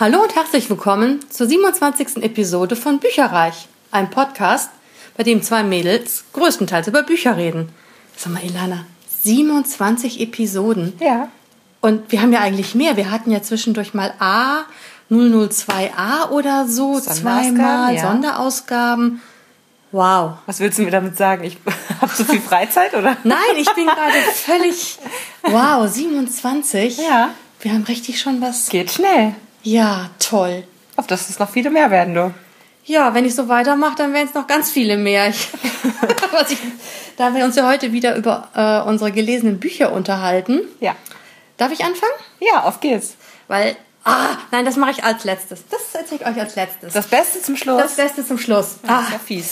Hallo und herzlich willkommen zur 27. Episode von Bücherreich, einem Podcast, bei dem zwei Mädels größtenteils über Bücher reden. Sag mal, Ilana, 27 Episoden. Ja. Und wir haben ja eigentlich mehr. Wir hatten ja zwischendurch mal A, 002a oder so, zweimal ja. Sonderausgaben. Wow. Was willst du mir damit sagen? Ich habe so viel Freizeit, oder? Nein, ich bin gerade völlig. Wow, 27. Ja. Wir haben richtig schon was. Geht schnell. Ja, toll. Auf dass es noch viele mehr werden, du. Ja, wenn ich so weitermache, dann werden es noch ganz viele mehr. Ich, ich, da wir uns ja heute wieder über äh, unsere gelesenen Bücher unterhalten, Ja. darf ich anfangen? Ja, auf geht's. Weil, ah, nein, das mache ich als letztes. Das erzähle ich euch als letztes. Das Beste zum Schluss. Das Beste zum Schluss. Das Ah, ist ja fies.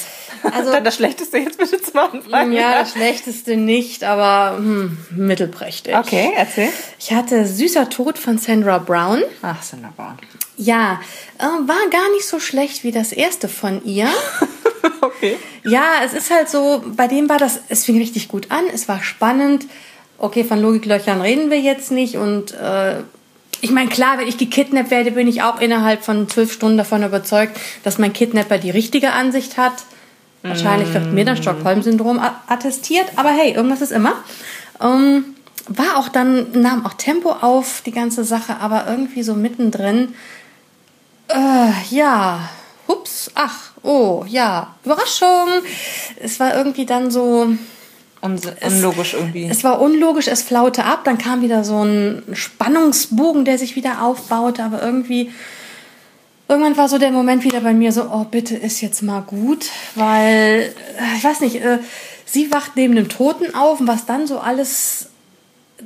Also- Dann das Schlechteste jetzt bitte zum Anfang. ja, das Schlechteste nicht, aber hm, mittelprächtig. Okay, erzähl. Ich hatte Süßer Tod von Sandra Brown. Ach, wunderbar. Ja, äh, war gar nicht so schlecht wie das erste von ihr. Okay. Ja, es ist halt so, bei dem war das, es fing richtig gut an, es war spannend. Okay, von Logiklöchern reden wir jetzt nicht und äh, ich meine, klar, wenn ich gekidnappt werde, bin ich auch innerhalb von zwölf Stunden davon überzeugt, dass mein Kidnapper die richtige Ansicht hat. Wahrscheinlich wird mir dann Stockholm-Syndrom a- attestiert, aber hey, irgendwas ist immer. Ähm, war auch dann, nahm auch Tempo auf, die ganze Sache, aber irgendwie so mittendrin, äh, ja, hups, ach, oh, ja, Überraschung. Es war irgendwie dann so, unlogisch irgendwie. es war unlogisch, es flaute ab, dann kam wieder so ein Spannungsbogen, der sich wieder aufbaute, aber irgendwie, irgendwann war so der Moment wieder bei mir so, oh, bitte ist jetzt mal gut, weil, äh, ich weiß nicht, äh, sie wacht neben dem Toten auf und was dann so alles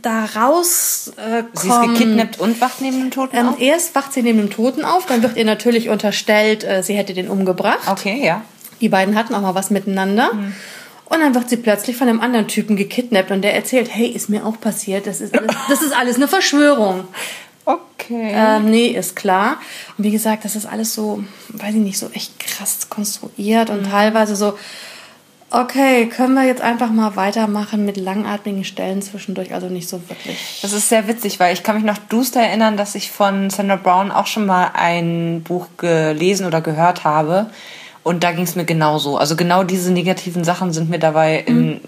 da raus äh, Sie ist gekidnappt und wacht neben dem Toten ähm, auf? erst wacht sie neben dem Toten auf, dann wird ihr natürlich unterstellt, äh, sie hätte den umgebracht. Okay, ja. Die beiden hatten auch mal was miteinander. Und dann wird sie plötzlich von einem anderen Typen gekidnappt und der erzählt, hey, ist mir auch passiert, das ist alles, das ist alles eine Verschwörung. Okay. Ähm, nee, ist klar. Und wie gesagt, das ist alles so, weiß ich nicht, so echt krass konstruiert und teilweise so, okay, können wir jetzt einfach mal weitermachen mit langatmigen Stellen zwischendurch, also nicht so wirklich. Das ist sehr witzig, weil ich kann mich noch duster erinnern, dass ich von Sandra Brown auch schon mal ein Buch gelesen oder gehört habe. Und da ging es mir genauso. Also genau diese negativen Sachen sind mir dabei in,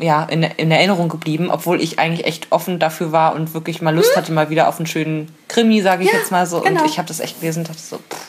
ja, in, in Erinnerung geblieben, obwohl ich eigentlich echt offen dafür war und wirklich mal Lust hatte, mal wieder auf einen schönen Krimi, sage ich Ja, jetzt mal so. genau. Und ich habe das echt gelesen und dachte so, pff,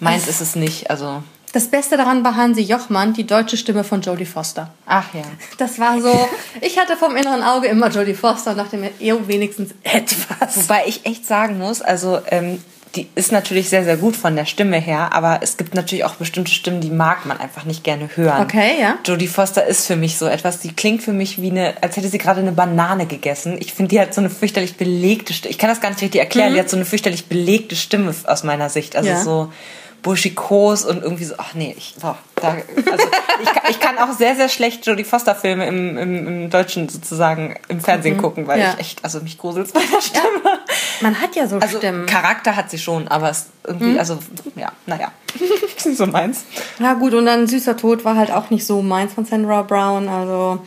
meins ist es nicht. Also, Das Beste daran war Hansi Jochmann, die deutsche Stimme von Jodie Foster. ach ja. Das war so, ich hatte vom inneren Auge immer Jodie Foster und dachte mir, eher wenigstens etwas. Wobei ich echt sagen muss, also ähm, die ist natürlich sehr, sehr gut von der Stimme her, aber es gibt natürlich auch bestimmte Stimmen, die mag man einfach nicht gerne hören. Okay, ja. Jodie Foster ist für mich so etwas, die klingt für mich wie eine, als hätte sie gerade eine Banane gegessen. Ich finde, die hat so eine fürchterlich belegte Stimme. Ich kann das gar nicht richtig erklären, die hat so eine fürchterlich belegte Stimme aus meiner Sicht. Also Mhm. Ja. so burschikos und irgendwie so, ach nee, ich, boah, da, also ich, kann, ich kann auch sehr, sehr schlecht Jodie Foster Filme im, im, im Deutschen sozusagen im Fernsehen gucken, weil Mhm. Ja. ich echt, also mich gruselt bei der Stimme. Man hat ja so Also Stimmen. Charakter hat sie schon, aber es Mhm. irgendwie, also ja, naja, ist nicht so meins. Ja gut, und dann Süßer Tod war halt auch nicht so meins von Sandra Brown, also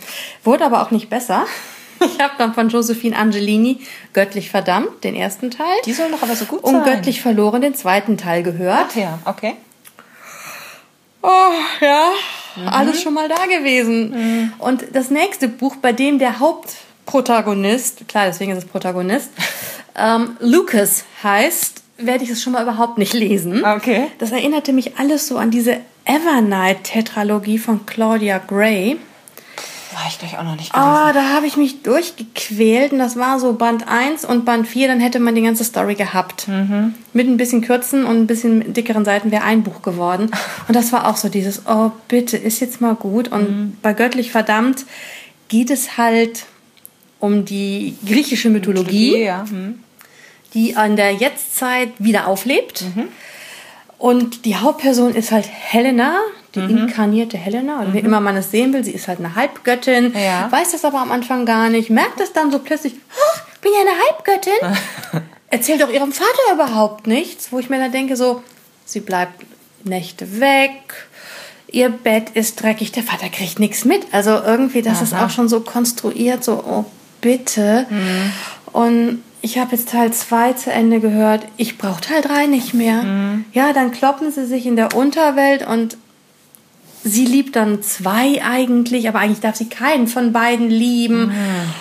wurde aber auch nicht besser. Ich habe dann von Josephine Angelini Göttlich verdammt, den ersten Teil, Die sollen doch aber so gut und sein. Göttlich verloren, den zweiten Teil gehört. Ach ja, okay. Oh, ja, alles schon mal da gewesen. Und das nächste Buch, bei dem der Hauptprotagonist, klar, deswegen ist es Protagonist, ähm, Lucas heißt, werde ich es schon mal überhaupt nicht lesen. Okay. Das erinnerte mich alles so an diese Evernight-Tetralogie von Claudia Gray. War ich gleich auch noch nicht gelesen. Ah, da habe ich mich durchgequält und das war so Band 1 und Band 4, dann hätte man die ganze Story gehabt. Mit ein bisschen kürzen und ein bisschen dickeren Seiten wäre ein Buch geworden. Und das war auch so dieses, oh bitte, ist jetzt mal gut. Und bei Göttlich verdammt geht es halt um die griechische Mythologie ja. Hm. die an der Jetztzeit wieder auflebt. Und die Hauptperson ist halt Helena, die inkarnierte Helena, oder wie immer man es sehen will. Sie ist halt eine Halbgöttin, Ja. weiß das aber am Anfang gar nicht, merkt es dann so plötzlich, ach, bin ja eine Halbgöttin. Erzählt auch ihrem Vater überhaupt nichts, wo ich mir dann denke, so, sie bleibt Nächte weg, ihr Bett ist dreckig, der Vater kriegt nichts mit. Also irgendwie, das ist auch schon so konstruiert, so, oh bitte. Und ich habe jetzt Teil 2 zu Ende gehört, ich brauche Teil 3 nicht mehr. Mhm. Ja, dann kloppen sie sich in der Unterwelt und sie liebt dann zwei eigentlich, aber eigentlich darf sie keinen von beiden lieben. Mhm.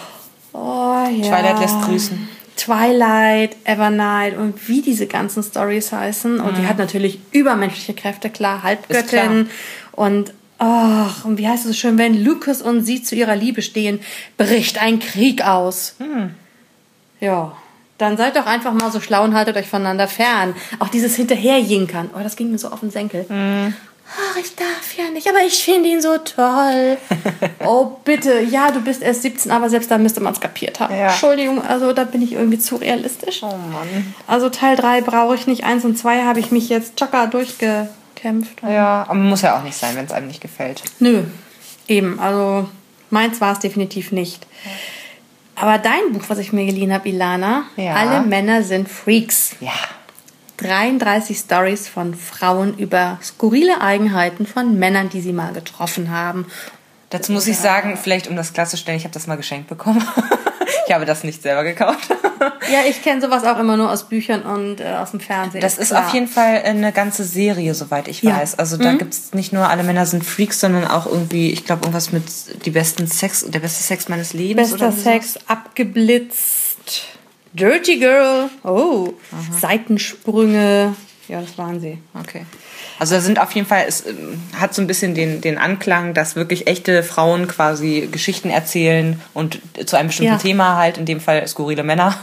Oh, ja. Twilight lässt grüßen. Twilight, Evernight und wie diese ganzen Stories heißen. Und mhm. die hat natürlich übermenschliche Kräfte, klar, Halbgöttin. Und ach, und wie heißt es so schön, wenn Lucas und sie zu ihrer Liebe stehen, bricht ein Krieg aus. Mhm. Ja. Dann seid doch einfach mal so schlau und haltet euch voneinander fern. Auch dieses Hinterherjinkern. Oh, das ging mir so auf den Senkel. Mhm ach, ich darf ja nicht, aber ich finde ihn so toll. oh, bitte, ja, du bist erst 17, aber selbst da müsste man es kapiert haben. Ja. Entschuldigung, also da bin ich irgendwie zu realistisch. Oh Mann. Also Teil 3 brauche ich nicht, 1 und 2 habe ich mich jetzt tschakka durchgekämpft. Ja, aber muss ja auch nicht sein, wenn es einem nicht gefällt. Nö, eben, also meins war es definitiv nicht. Aber dein Buch, was ich mir geliehen habe, Ilana, ja. alle Männer sind Freaks. Ja. 33 Stories von Frauen über skurrile Eigenheiten von Männern, die sie mal getroffen haben. Dazu muss ich sagen, vielleicht um das klarzustellen, ich habe das mal geschenkt bekommen. ich habe das nicht selber gekauft. ja, ich kenne sowas auch immer nur aus Büchern und äh, aus dem Fernsehen. Das ist klar. auf jeden Fall eine ganze Serie, soweit ich ja. weiß. Also da mhm. gibt es nicht nur alle Männer sind Freaks, sondern auch irgendwie, ich glaube, irgendwas mit die besten Sex, der beste Sex meines Lebens. Bester Sex, abgeblitzt. Dirty Girl. Oh, Aha. Seitensprünge. Ja, das waren sie. Okay. Also da sind auf jeden Fall, es ähm, hat so ein bisschen den, den Anklang, dass wirklich echte Frauen quasi Geschichten erzählen und zu einem bestimmten ja. Thema halt, in dem Fall skurrile Männer.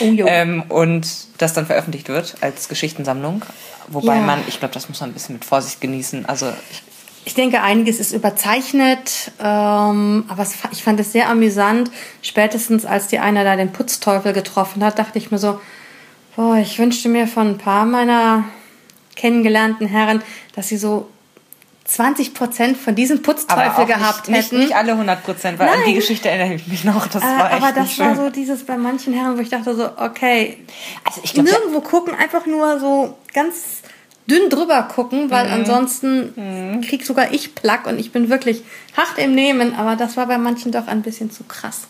Oh, ähm, und das dann veröffentlicht wird als Geschichtensammlung. Wobei ja. man, ich glaube, das muss man ein bisschen mit Vorsicht genießen. Also ich ich denke, einiges ist überzeichnet, ähm, aber es, ich fand es sehr amüsant. Spätestens als die einer da den Putzteufel getroffen hat, dachte ich mir so, boah, ich wünschte mir von ein paar meiner kennengelernten Herren, dass sie so 20 Prozent von diesem Putzteufel gehabt nicht, hätten. Nicht, nicht alle 100 Prozent, weil Nein. an die Geschichte erinnere ich mich noch. Das äh, war echt Aber das war so dieses bei manchen Herren, wo ich dachte so, okay, also ich glaub, nirgendwo gucken, einfach nur so ganz dünn drüber gucken, weil mhm. ansonsten mhm. krieg sogar ich Plack und ich bin wirklich hart im Nehmen, aber das war bei manchen doch ein bisschen zu krass.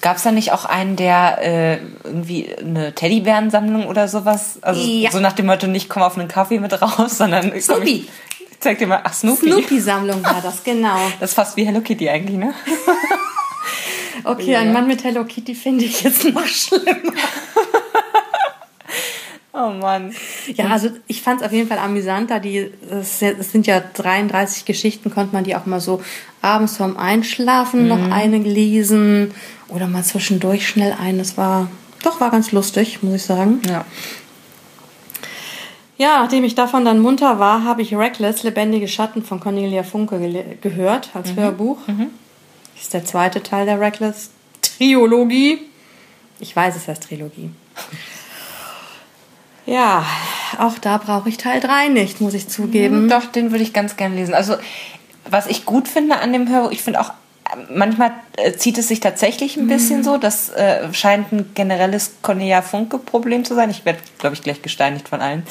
Gab es da nicht auch einen, der äh, irgendwie eine Teddybärensammlung oder sowas? Also ja. so nach dem Motto, nicht komm auf einen Kaffee mit raus, sondern Snoopy. Ich, ich zeig dir mal, ach Snoopy. Snoopy-Sammlung war das, genau. Das ist fast wie Hello Kitty eigentlich, ne? okay, ja. ein Mann mit Hello Kitty finde ich jetzt noch schlimmer. Oh Mann. Ja, also ich fand es auf jeden Fall amüsant, da die, es sind ja 33 Geschichten, konnte man die auch mal so abends vorm Einschlafen mhm. noch eine lesen oder mal zwischendurch schnell ein. Das war, doch, war ganz lustig, muss ich sagen. Ja. Ja, nachdem ich davon dann munter war, habe ich Reckless, Lebendige Schatten von Cornelia Funke gehört als mhm. Hörbuch. Mhm. Das ist der zweite Teil der Reckless-Triologie. Ich weiß, es heißt Trilogie. Ja, auch da brauche ich Teil 3 nicht, muss ich zugeben. Hm, doch, den würde ich ganz gerne lesen. Also, was ich gut finde an dem Hörbuch, ich finde auch, manchmal äh, zieht es sich tatsächlich ein bisschen mhm. so. Das äh, scheint ein generelles Cornelia Funke-Problem zu sein. Ich werde, glaube ich, gleich gesteinigt von allen.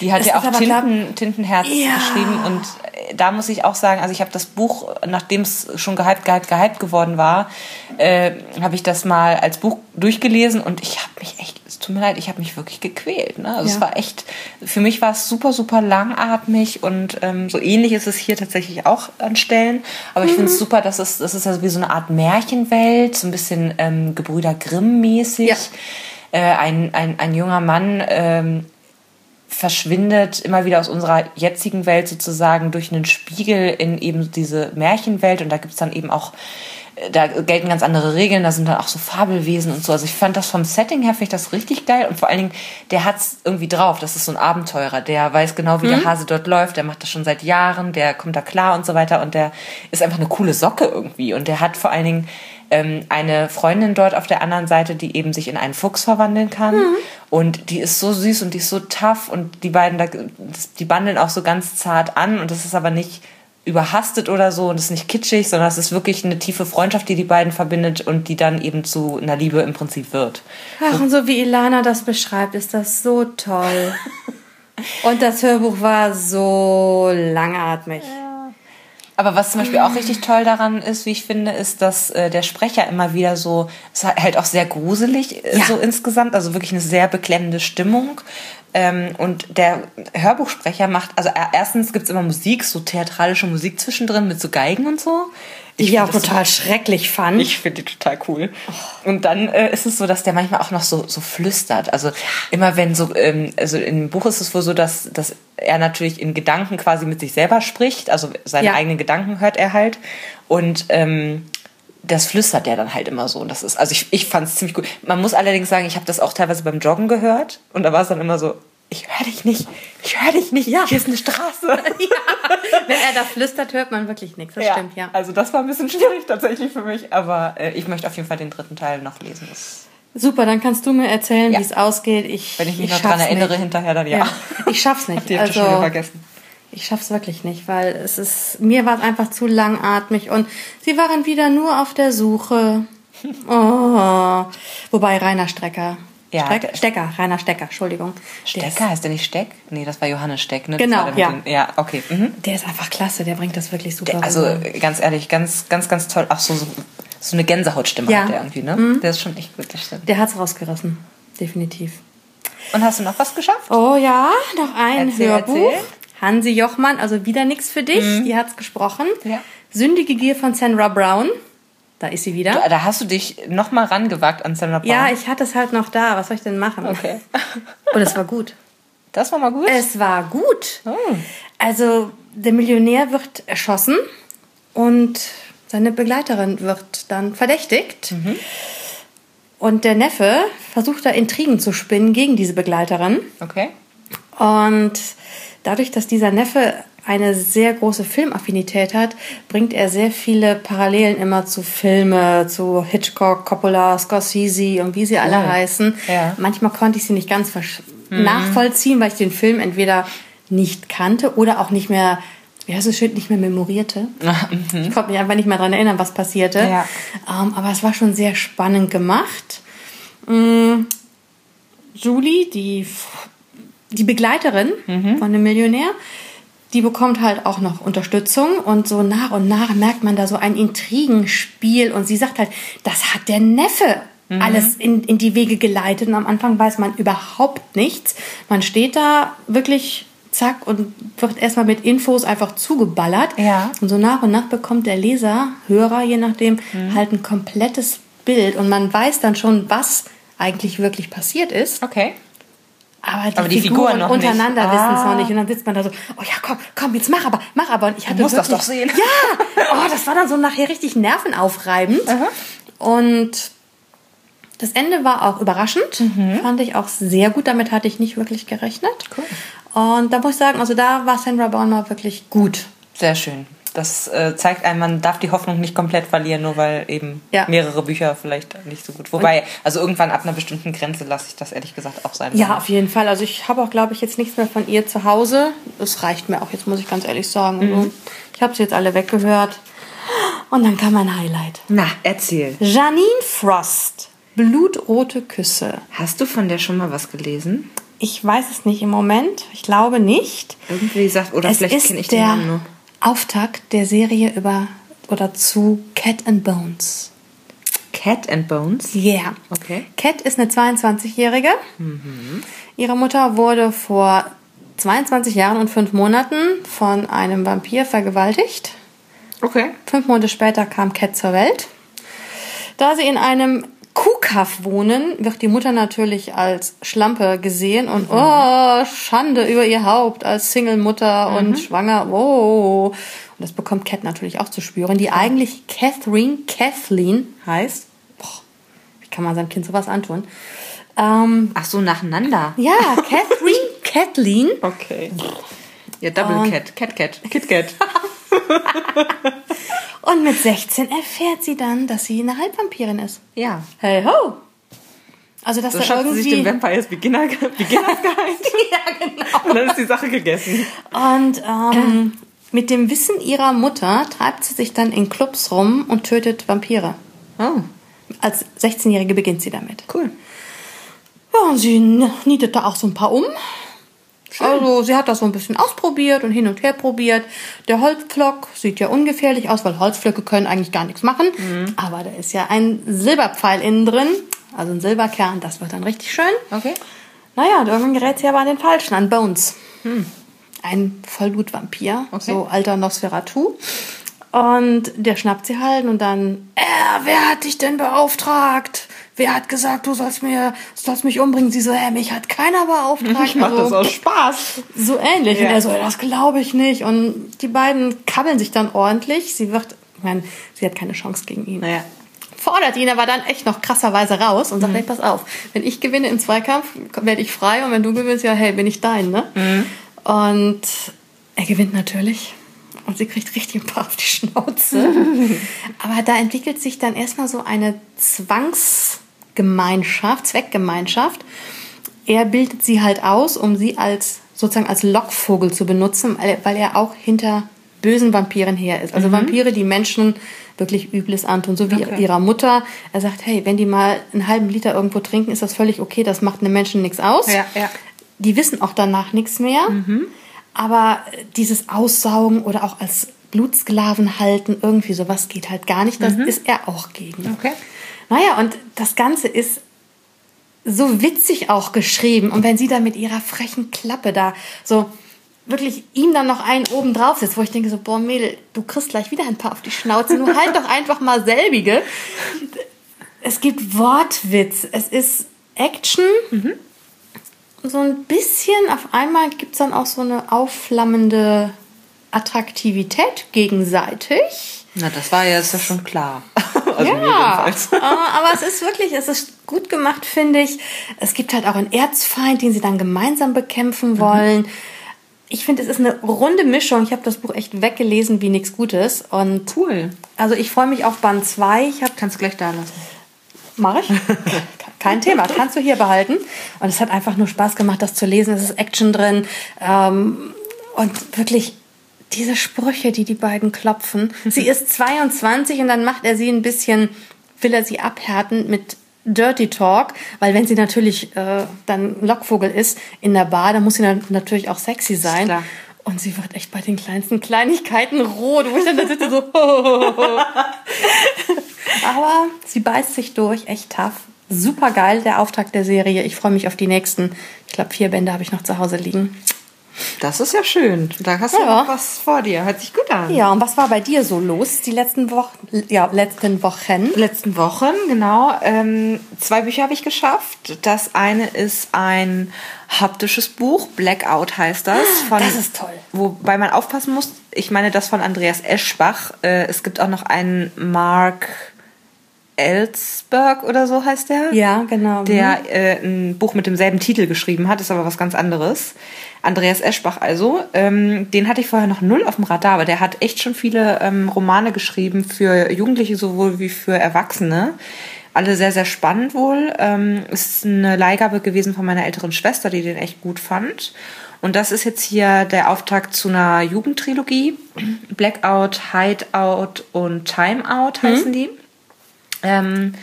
Die hat das ja auch Tinten, Tintenherz ja. geschrieben. Und äh, da muss ich auch sagen, also ich habe das Buch, nachdem es schon gehypt, gehypt, gehypt geworden war, äh, habe ich das mal als Buch durchgelesen und ich habe mich echt es tut mir leid, ich habe mich wirklich gequält. Ne? Also ja. es war echt, für mich war es super, super langatmig und ähm, so ähnlich ist es hier tatsächlich auch an Stellen. Aber mhm. ich finde es super, dass es, das ist also wie so eine Art Märchenwelt, so ein bisschen ähm, Gebrüder Grimm-mäßig. Ja. Äh, ein, ein, ein junger Mann ähm, verschwindet immer wieder aus unserer jetzigen Welt sozusagen durch einen Spiegel in eben diese Märchenwelt und da gibt es dann eben auch da gelten ganz andere Regeln, da sind dann auch so Fabelwesen und so. Also ich fand das vom Setting her, finde ich das richtig geil und vor allen Dingen, der hat's irgendwie drauf. Das ist so ein Abenteurer, der weiß genau, wie mhm. der Hase dort läuft, der macht das schon seit Jahren, der kommt da klar und so weiter und der ist einfach eine coole Socke irgendwie und der hat vor allen Dingen ähm, eine Freundin dort auf der anderen Seite, die eben sich in einen Fuchs verwandeln kann mhm. und die ist so süß und die ist so tough und die beiden, da, die bandeln auch so ganz zart an und das ist aber nicht überhastet oder so und es ist nicht kitschig, sondern es ist wirklich eine tiefe Freundschaft, die die beiden verbindet und die dann eben zu einer Liebe im Prinzip wird. Ach, und so wie Ilana das beschreibt, ist das so toll. und das Hörbuch war so langatmig. Ja. Aber was zum Beispiel auch richtig toll daran ist, wie ich finde, ist, dass äh, der Sprecher immer wieder so, es ist halt auch sehr gruselig äh, Ja. so insgesamt, also wirklich eine sehr beklemmende Stimmung. Ähm, und der Hörbuchsprecher macht, also er- erstens gibt's immer Musik, so theatralische Musik zwischendrin mit so Geigen und so. Ich das total schrecklich fand. ich finde die total cool. Und dann äh, ist es so, dass der manchmal auch noch so, so flüstert. Also immer wenn so, ähm, also im Buch ist es wohl so, dass, dass er natürlich in Gedanken quasi mit sich selber spricht. Also seine Ja. eigenen Gedanken hört er halt. Und ähm, das flüstert er dann halt immer so. Und das ist, also ich, ich fand es ziemlich gut. Man muss allerdings sagen, ich habe das auch teilweise beim Joggen gehört. Und da war es dann immer so, ich höre dich nicht, ich höre dich nicht, Ja. hier ist eine Straße. Wenn er da flüstert, hört man wirklich nichts. Das stimmt, ja. Also das war ein bisschen schwierig tatsächlich für mich, aber äh, ich möchte auf jeden Fall den dritten Teil noch lesen. Super, dann kannst du mir erzählen, Ja. wie es ausgeht. Ich, wenn ich mich ich noch schaff's erinnere nicht. hinterher, dann ja. Ja, ich schaff's nicht. Die schon also, wieder vergessen. ich schaff's wirklich nicht, weil es ist, mir war es einfach zu langatmig und sie waren wieder nur auf der Suche. Oh. Wobei Rainer Strecker. Ja, der- Stecker, Rainer Stecker, Entschuldigung. Der ist, Stecker, heißt der nicht Steck? Nee, das war Johannes Steck, ne? Genau, der ja. Den, ja, okay. Mhm. der ist einfach klasse, der bringt das wirklich super Der, also ganz ehrlich, ganz, ganz, ganz toll. Ach so, so, so eine Gänsehautstimme Ja. Mhm. hat der irgendwie, ne? Der ist schon echt gut, das stimmt. Der hat's rausgerissen, definitiv. Und hast du noch was geschafft? Oh ja, noch ein Erzähl, Hörbuch. erzähl. Hansi Jochmann, also wieder nichts für dich, die hat's gesprochen. Ja. Sündige Gier von Sandra Brown. Da ist sie wieder. Da, da hast du dich noch mal rangewagt an Sandra Brown. Ja, ich hatte es halt noch da. Was soll ich denn machen? Okay. Und es war gut. Das war mal gut. Es war gut. Oh. Also, der Millionär wird erschossen und seine Begleiterin wird dann verdächtigt. Mhm. Und der Neffe versucht da Intrigen zu spinnen gegen diese Begleiterin. Okay. Und dadurch, dass dieser Neffe eine sehr große Filmaffinität hat, bringt er sehr viele Parallelen immer zu Filme, zu Hitchcock, Coppola, Scorsese und wie sie alle heißen. Ja. Manchmal konnte ich sie nicht ganz versch- nachvollziehen, weil ich den Film entweder nicht kannte oder auch nicht mehr, wie heißt es schön, nicht mehr memorierte. Ich konnte mich einfach nicht mehr daran erinnern, was passierte. Ja. Ähm, aber es war schon sehr spannend gemacht. Mm, Julie, die, die Begleiterin von dem Millionär, die bekommt halt auch noch Unterstützung und so nach und nach merkt man da so ein Intrigenspiel und sie sagt halt, das hat der Neffe alles in, in die Wege geleitet und am Anfang weiß man überhaupt nichts. Man steht da wirklich zack und wird erstmal mit Infos einfach zugeballert. Ja. Und so nach und nach bekommt der Leser, Hörer, je nachdem, halt ein komplettes Bild und man weiß dann schon, was eigentlich wirklich passiert ist. Okay. Aber die, Aber die Figuren, Figuren untereinander Ah. wissen es noch nicht. Und dann sitzt man da so, oh ja, komm, komm, jetzt mach aber, mach aber. Und ich hatte musst das wirklich, doch sehen. Ja, oh, das war dann so nachher richtig nervenaufreibend. Und das Ende war auch überraschend. Mhm. Fand ich auch sehr gut. Damit hatte ich nicht wirklich gerechnet. Cool. Und da muss ich sagen, also da war Sandra Brown mal wirklich gut. Sehr schön. Das äh, zeigt einem, man darf die Hoffnung nicht komplett verlieren, nur weil eben Ja. mehrere Bücher vielleicht nicht so gut. Wobei, also irgendwann ab einer bestimmten Grenze lasse ich das ehrlich gesagt auch sein. Ja, auf jeden Fall. Also ich habe auch, glaube ich, jetzt nichts mehr von ihr zu Hause. Das reicht mir auch jetzt, muss ich ganz ehrlich sagen. Mhm. Also, ich habe sie jetzt alle weggehört. Und dann kam mein Highlight. Na, erzähl. Janine Frost. Blutrote Küsse. Hast du von der schon mal was gelesen? Ich weiß es nicht im Moment. Ich glaube nicht. Irgendwie sagt, oder es vielleicht ist kenne ich den der Namen nur. Auftakt der Serie über oder zu Cat and Bones. Cat and Bones. Yeah. Okay. Cat ist eine 22-Jährige. Ihre Mutter wurde vor 22 Jahren und fünf Monaten von einem Vampir vergewaltigt. Okay. Fünf Monate später kam Cat zur Welt. Da sie in einem Kuhkaff wohnen, wird die Mutter natürlich als Schlampe gesehen und oh, Schande über ihr Haupt als Single-Mutter und schwanger. Oh. Und das bekommt Cat natürlich auch zu spüren, die eigentlich Catherine Kathleen heißt. Boah, wie kann man seinem Kind sowas antun? Ähm, Ach so, nacheinander. ja, Catherine Kathleen. Okay. Ja, Double Und- Cat. Cat Cat. Kit Cat. Und mit 16 erfährt sie dann, dass sie eine Halbvampirin ist. Ja. Hey ho! Also, dass So da schafft sie irgendwie... sich den Vampires Beginner, Beginners Guide. ja, genau. Und dann ist die Sache gegessen. Und ähm, mit dem Wissen ihrer Mutter treibt sie sich dann in Clubs rum und tötet Vampire. Oh, Als 16-Jährige beginnt sie damit. cool. Ja, und sie nietet da auch so ein paar um. Also sie hat das so ein bisschen ausprobiert und hin und her probiert. Der Holzpflock sieht ja ungefährlich aus, weil Holzpflöcke können eigentlich gar nichts machen. Mhm. Aber da ist ja ein Silberpfeil innen drin, also ein Silberkern, das wird dann richtig schön. Okay. Naja, und irgendwann gerät sie aber an den Falschen, an Bones. Ein Vollblutvampir. Okay. so alter Nosferatu. Und der schnappt sie halt und dann, äh, wer hat dich denn beauftragt? Wer hat gesagt, du sollst mir, sollst mich umbringen? Sie so, äh, mich hat keiner beauftragt. Ich mach das Also, aus Spaß. so ähnlich. Ja. Und er so, das glaube ich nicht. Und die beiden kabbeln sich dann ordentlich. Sie wird, ich meine, sie hat keine Chance gegen ihn Naja. fordert ihn aber dann echt noch krasserweise raus und sagt, hey, pass auf, wenn ich gewinne im Zweikampf, werde ich frei und wenn du gewinnst, ja, hey, bin ich dein, ne? Und er gewinnt natürlich und sie kriegt richtig ein paar auf die Schnauze. aber da entwickelt sich dann erstmal so eine Zwangsgemeinschaft, Zweckgemeinschaft. Er bildet sie halt aus, um sie als sozusagen als Lockvogel zu benutzen, weil er, auch hinter bösen Vampiren her ist. Also Vampire, die Menschen wirklich Übles antun, so wie Mhm. Okay. ihrer Mutter. Er sagt, hey, wenn die mal einen halben Liter irgendwo trinken, ist das völlig okay, das macht einem Menschen nichts aus. Ja, ja. Die wissen auch danach nichts mehr. Aber dieses Aussaugen oder auch als Blutsklaven halten, irgendwie sowas geht halt gar nicht. Das ist er auch gegen. Okay. Naja, und das Ganze ist so witzig auch geschrieben. Und wenn sie da mit ihrer frechen Klappe da so wirklich ihm dann noch einen oben drauf sitzt, wo ich denke so, boah Mädel, du kriegst gleich wieder ein paar auf die Schnauze, nur halt doch einfach mal selbige. Es gibt Wortwitz, es ist Action, so ein bisschen, auf einmal gibt es dann auch so eine aufflammende Attraktivität gegenseitig. Na, das war ja jetzt ja schon klar. Also Ja, jedenfalls. äh, aber es ist wirklich, es ist gut gemacht, finde ich. Es gibt halt auch einen Erzfeind, den sie dann gemeinsam bekämpfen wollen. Ich finde, es ist eine runde Mischung. Ich habe das Buch echt weggelesen wie nichts Gutes. Und Cool. also ich freue mich auf Band 2. Ich habe Kannst du gleich da lassen. Mache ich. Kein Thema, kannst du hier behalten. Und es hat einfach nur Spaß gemacht, das zu lesen. Es ist Action drin. Ähm, und wirklich diese Sprüche, die die beiden klopfen. Sie ist 22 und dann macht er sie ein bisschen, will er sie abhärten mit Dirty Talk, weil wenn sie natürlich äh, dann Lockvogel ist in der Bar, dann muss sie dann natürlich auch sexy sein. Klar. Und sie wird echt bei den kleinsten Kleinigkeiten rot, wo ich dann da sitze so. Aber sie beißt sich durch, echt tough. Super geil, der Auftakt der Serie. Ich freue mich auf die nächsten. Ich glaube, vier Bände habe ich noch zu Hause liegen. Das ist ja schön. Da hast du Ja. noch was vor dir. Hört sich gut an. Ja, und was war bei dir so los die letzten Wochen? Ja, letzten Wochen. letzten Wochen, genau. Ähm, zwei Bücher habe ich geschafft. Das eine ist ein haptisches Buch, Blackout heißt das. Von, Das ist toll. Wobei man aufpassen muss, ich meine das von Andreas Eschbach. Äh, es gibt auch noch einen Mark Ellsberg oder so heißt der. Ja, genau. Der äh, ein Buch mit demselben Titel geschrieben hat, ist aber was ganz anderes. Andreas Eschbach also. Ähm, den hatte ich vorher noch null auf dem Radar, aber der hat echt schon viele ähm, Romane geschrieben für Jugendliche sowohl wie für Erwachsene. Alle sehr, sehr spannend wohl. Ähm, ist eine Leihgabe gewesen von meiner älteren Schwester, die den echt gut fand. Und das ist jetzt hier der Auftakt zu einer Jugendtrilogie. Blackout, Hideout und Timeout heißen die. Ähm,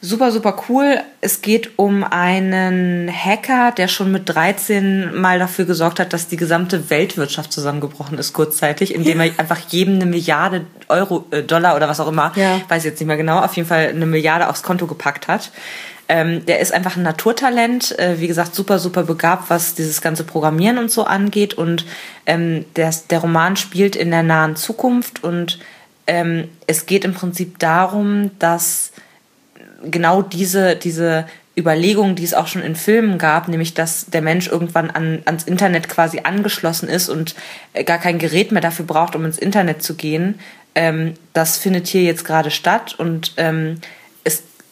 super, super cool. Es geht um einen Hacker, der schon mit 13 mal dafür gesorgt hat, dass die gesamte Weltwirtschaft zusammengebrochen ist kurzzeitig, indem er einfach jedem eine Milliarde Euro, äh, Dollar oder was auch immer, Ja. weiß jetzt nicht mehr genau, auf jeden Fall eine Milliarde aufs Konto gepackt hat. Ähm, der ist einfach ein Naturtalent, äh, wie gesagt, super, super begabt, was dieses ganze Programmieren und so angeht. Und ähm, der, der Roman spielt in der nahen Zukunft und ähm, es geht im Prinzip darum, dass genau diese, diese Überlegung, die es auch schon in Filmen gab, nämlich dass der Mensch irgendwann an, ans Internet quasi angeschlossen ist und äh, gar kein Gerät mehr dafür braucht, um ins Internet zu gehen, ähm, das findet hier jetzt gerade statt und ähm,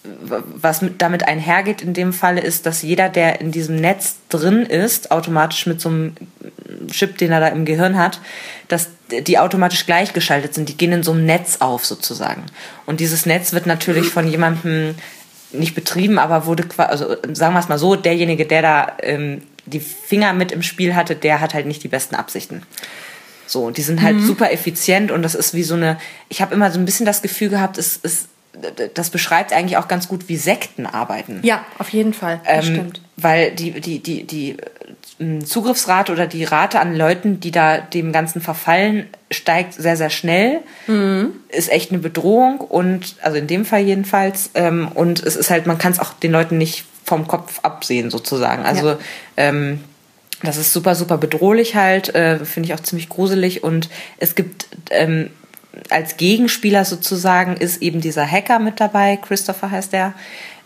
was mit, damit einhergeht in dem Falle ist, dass jeder, der in diesem Netz drin ist, automatisch mit so einem Chip, den er da im Gehirn hat, dass die automatisch gleichgeschaltet sind. Die gehen in so einem Netz auf sozusagen. Und dieses Netz wird natürlich von jemandem nicht betrieben, aber wurde quasi, also sagen wir es mal so, derjenige, der da ähm, die Finger mit im Spiel hatte, der hat halt nicht die besten Absichten. So, die sind halt super effizient und das ist wie so eine, ich habe immer so ein bisschen das Gefühl gehabt, es ist, das beschreibt eigentlich auch ganz gut, wie Sekten arbeiten. Ja, auf jeden Fall. Das Ähm, stimmt. Weil die, die, die, die Zugriffsrate oder die Rate an Leuten, die da dem Ganzen verfallen, steigt sehr, sehr schnell. Mhm. Ist echt eine Bedrohung und, also in dem Fall jedenfalls. Ähm, und es ist halt, man kann es auch den Leuten nicht vom Kopf absehen, sozusagen. Also, ja. ähm, das ist super, super bedrohlich halt, äh, finde ich auch ziemlich gruselig. Und es gibt ähm, als Gegenspieler sozusagen ist eben dieser Hacker mit dabei, Christopher heißt der,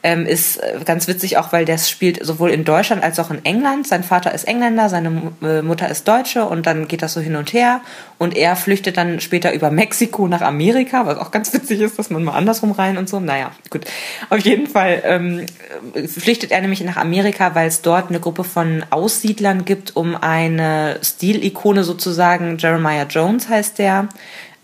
ähm, ist äh, ganz witzig auch, weil der spielt sowohl in Deutschland als auch in England. Sein Vater ist Engländer, seine äh, Mutter ist Deutsche und dann geht das so hin und her. Und er flüchtet dann später über Mexiko nach Amerika, was auch ganz witzig ist, dass man mal andersrum rein und so. Naja, gut. Auf jeden Fall ähm, flüchtet er nämlich nach Amerika, weil es dort eine Gruppe von Aussiedlern gibt, um eine Stilikone sozusagen, Jeremiah Jones heißt der,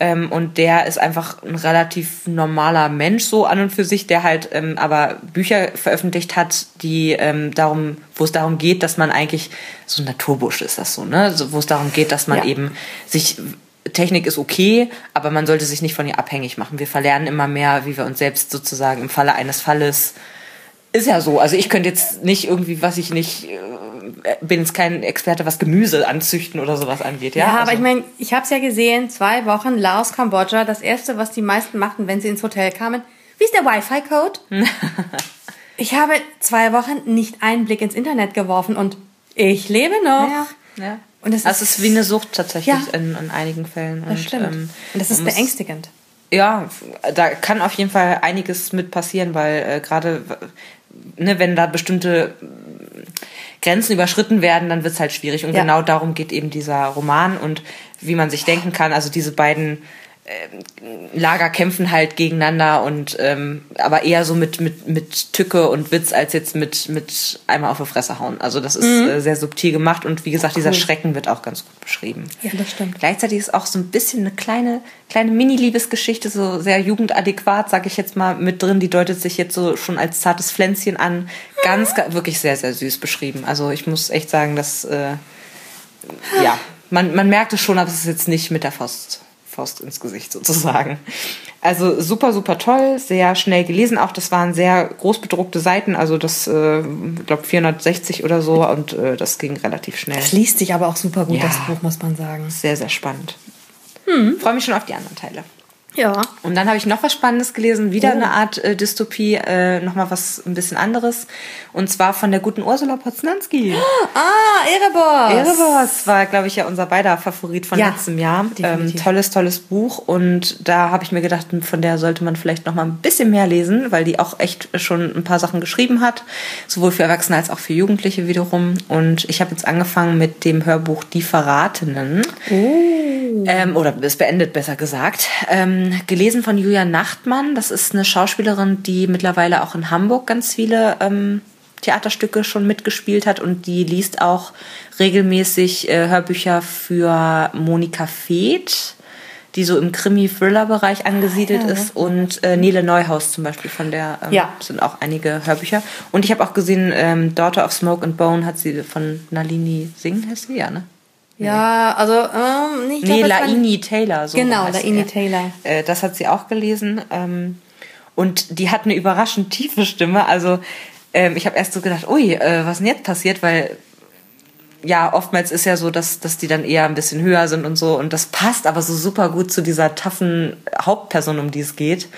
ähm, und der ist einfach ein relativ normaler Mensch so an und für sich, der halt ähm, aber Bücher veröffentlicht hat, die ähm, darum, wo es darum geht, dass man eigentlich so ein Naturbusch ist das so, ne? So, wo es darum geht, dass man ja. eben sich Technik ist okay, aber man sollte sich nicht von ihr abhängig machen. Wir verlernen immer mehr, wie wir uns selbst sozusagen im Falle eines Falles ist ja so. Also ich könnte jetzt nicht irgendwie, was ich nicht äh, bin jetzt kein Experte, was Gemüse anzüchten oder sowas angeht. Ja, ja also. aber ich meine, ich habe es ja gesehen, zwei Wochen Laos, Kambodscha. Das erste, was die meisten machten, wenn sie ins Hotel kamen, wie ist der Wi-Fi-Code? ich habe zwei Wochen nicht einen Blick ins Internet geworfen und ich lebe noch. Ja, ja. Und das, das ist, ist, wie eine Sucht tatsächlich ja, in, in einigen Fällen. Das und, stimmt. Ähm, und das ist beängstigend. Ja, da kann auf jeden Fall einiges mit passieren, weil äh, gerade ne, wenn da bestimmte Grenzen überschritten werden, dann wird es halt schwierig. Und ja. genau darum geht eben dieser Roman und wie man sich denken kann, also diese beiden Lager kämpfen halt gegeneinander und ähm, aber eher so mit mit mit Tücke und Witz als jetzt mit mit einmal auf die Fresse hauen. Also das ist mhm. äh, sehr subtil gemacht und wie gesagt cool. dieser Schrecken wird auch ganz gut beschrieben. Ja, das stimmt. Gleichzeitig ist auch so ein bisschen eine kleine kleine Mini Liebesgeschichte so sehr jugendadäquat, sage ich jetzt mal mit drin. Die deutet sich jetzt so schon als zartes Pflänzchen an. Ganz, ganz wirklich sehr sehr süß beschrieben. Also ich muss echt sagen, dass äh, ja man man merkt es schon, aber es ist jetzt nicht mit der Faust Faust ins Gesicht sozusagen. Also super, super toll, sehr schnell gelesen. Auch das waren sehr groß bedruckte Seiten, also das, äh, ich glaube 460 oder so und äh, das ging relativ schnell. Das liest sich aber auch super gut, ja, das Buch, muss man sagen. Sehr, sehr spannend. Hm. Freue mich schon auf die anderen Teile. Ja. Und dann habe ich noch was Spannendes gelesen, wieder oh. eine Art äh, Dystopie, äh, nochmal was ein bisschen anderes. Und zwar von der guten Ursula Poznanski. Ah, Erebos. Erebos war, glaube ich, ja unser beider Favorit von ja, letztem Jahr. Ähm, tolles, tolles Buch. Und da habe ich mir gedacht, von der sollte man vielleicht noch mal ein bisschen mehr lesen, weil die auch echt schon ein paar Sachen geschrieben hat. Sowohl für Erwachsene als auch für Jugendliche wiederum. Und ich habe jetzt angefangen mit dem Hörbuch Die Verratenen. Oh. Ähm, oder es beendet, besser gesagt. Ähm, gelesen von Julia Nachtmann. Das ist eine Schauspielerin, die mittlerweile auch in Hamburg ganz viele ähm, Theaterstücke schon mitgespielt hat. Und die liest auch regelmäßig äh, Hörbücher für Monika Feeth, die so im Krimi-Thriller-Bereich angesiedelt ah, ja, ist. Und äh, Nele Neuhaus zum Beispiel von der ähm, ja. sind auch einige Hörbücher. Und ich habe auch gesehen ähm, Daughter of Smoke and Bone hat sie von Nalini Singh heißt sie? Ja ne ja, also ähm, nicht. Nee, Laini Taylor. So genau, Laini Taylor. Äh, das hat sie auch gelesen. Ähm, und die hat eine überraschend tiefe Stimme. Also ähm, ich habe erst so gedacht, ui, äh, was denn jetzt passiert? Weil ja, oftmals ist ja so, dass, dass die dann eher ein bisschen höher sind und so. Und das passt aber so super gut zu dieser taffen Hauptperson, um die es geht.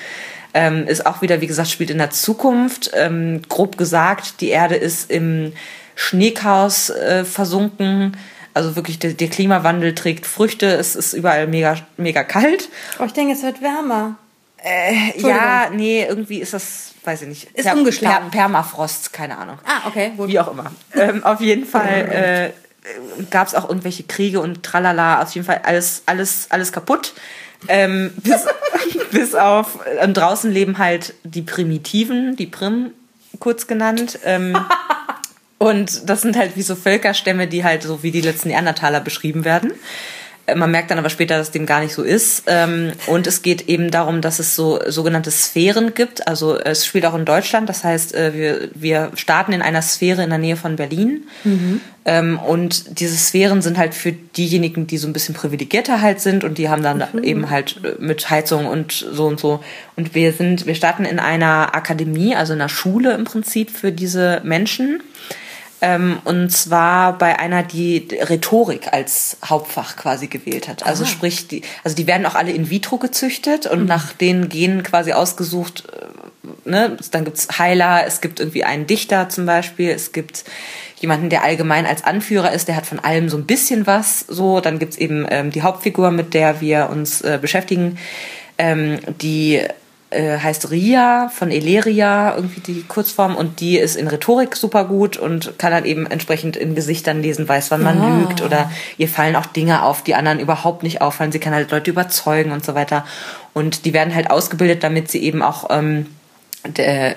Ähm, ist auch wieder, wie gesagt, spielt in der Zukunft. Ähm, grob gesagt, die Erde ist im Schneechaos äh, versunken also wirklich, der, der Klimawandel trägt Früchte, es ist überall mega, mega kalt. Oh, ich denke, es wird wärmer. Äh, ja, nee, irgendwie ist das, weiß ich nicht. Ist per umgeschlagen. Per Permafrost, keine Ahnung. Ah, okay. Gut. Wie auch immer. ähm, auf jeden Fall äh, gab es auch irgendwelche Kriege und tralala. Auf jeden Fall alles, alles, alles kaputt. Ähm, bis, bis auf äh, draußen leben halt die Primitiven, die Prim kurz genannt. Ähm, Und das sind halt wie so Völkerstämme, die halt so wie die letzten Neandertaler beschrieben werden. Äh, man merkt dann aber später, dass dem gar nicht so ist. Ähm, und es geht eben darum, dass es so sogenannte Sphären gibt. Also es spielt auch in Deutschland. Das heißt, äh, wir, wir starten in einer Sphäre in der Nähe von Berlin. Mhm. Und diese Sphären sind halt für diejenigen, die so ein bisschen privilegierter halt sind und die haben dann mhm. eben halt äh, mit Heizung und so und so. Und wir sind, wir starten in einer Akademie, also in einer Schule im Prinzip für diese Menschen Ähm, und zwar bei einer, die Rhetorik als Hauptfach quasi gewählt hat. Also Ah. sprich, die, also die werden auch alle in vitro gezüchtet und nach den Genen quasi ausgesucht. äh, Ne? Dann gibt's Heiler, es gibt irgendwie einen Dichter zum Beispiel, es gibt jemanden, der allgemein als Anführer ist, der hat von allem so ein bisschen was. So, dann gibt's eben ähm, die Hauptfigur, mit der wir uns äh, beschäftigen, ähm, die äh, heißt Ria von Eleria, irgendwie die Kurzform, und die ist in Rhetorik super gut und kann dann eben entsprechend in Gesichtern lesen, weiß, wann man Ah. lügt oder ihr fallen auch Dinge auf, die anderen überhaupt nicht auffallen. Sie kann halt Leute überzeugen und so weiter. Und die werden halt ausgebildet, damit sie eben auch ähm, der,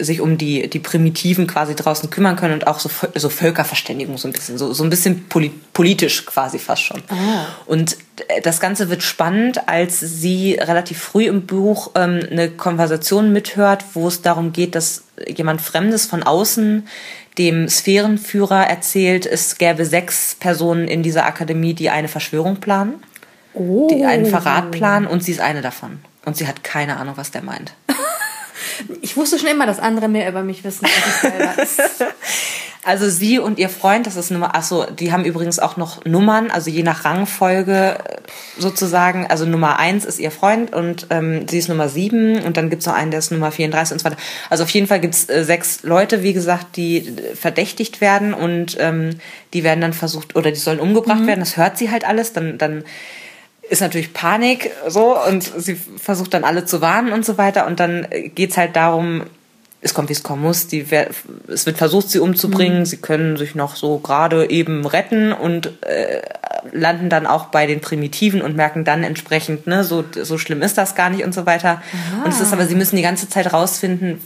sich um die, die Primitiven quasi draußen kümmern können und auch so, so Völkerverständigung so ein bisschen, so, so ein bisschen poli politisch quasi fast schon. Und äh, das Ganze wird spannend, als sie relativ früh im Buch ähm, eine Konversation mithört, wo es darum geht, dass jemand Fremdes von außen dem Sphärenführer erzählt, es gäbe sechs Personen in dieser Akademie, die eine Verschwörung planen, Oh. die einen Verrat planen und sie ist eine davon. Und sie hat keine Ahnung, was der meint. Ich wusste schon immer, dass andere mehr über mich wissen, als ich selber. Also sie und ihr Freund, das ist Nummer, ach so, die haben übrigens auch noch Nummern, also je nach Rangfolge sozusagen. Also Nummer eins ist ihr Freund und ähm, sie ist Nummer sieben und dann gibt's noch einen, der ist Nummer 34 und so weiter. Also auf jeden Fall gibt's äh, sechs Leute, wie gesagt, die äh, verdächtigt werden und ähm, die werden dann versucht, oder die sollen umgebracht werden. Das hört sie halt alles, dann, dann ist natürlich Panik so und sie versucht dann alle zu warnen und so weiter. Und dann geht's halt darum, es kommt wie es kommen muss, die, es wird versucht, sie umzubringen, sie können sich noch so gerade eben retten und äh, landen dann auch bei den Primitiven und merken dann entsprechend, ne, so, so schlimm ist das gar nicht und so weiter. Und es ist aber, sie müssen die ganze Zeit rausfinden,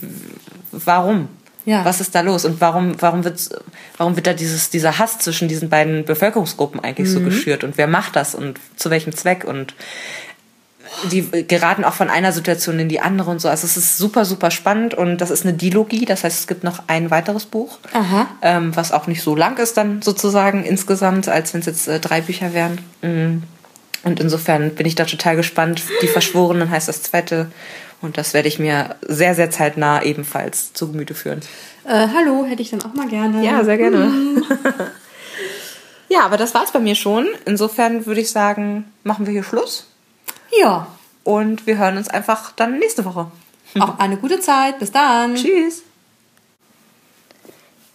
warum. Ja. Was ist da los und warum, warum, wird's, warum wird da dieses, dieser Hass zwischen diesen beiden Bevölkerungsgruppen eigentlich so geschürt und wer macht das und zu welchem Zweck und die geraten auch von einer Situation in die andere und so. Also es ist super, super spannend und das ist eine Dilogie, das heißt, es gibt noch ein weiteres Buch, ähm, was auch nicht so lang ist dann sozusagen insgesamt, als wenn es jetzt äh, drei Bücher wären. Mm. Und insofern bin ich da total gespannt. Die Verschworenen heißt das zweite und das werde ich mir sehr, sehr zeitnah ebenfalls zu Gemüte führen. Äh, hallo, hätte ich dann auch mal gerne. sehr gerne. ja, aber das war's bei mir schon. Insofern würde ich sagen, machen wir hier Schluss Ja. und wir hören uns einfach dann nächste Woche. Auch eine gute Zeit. Bis dann. Tschüss.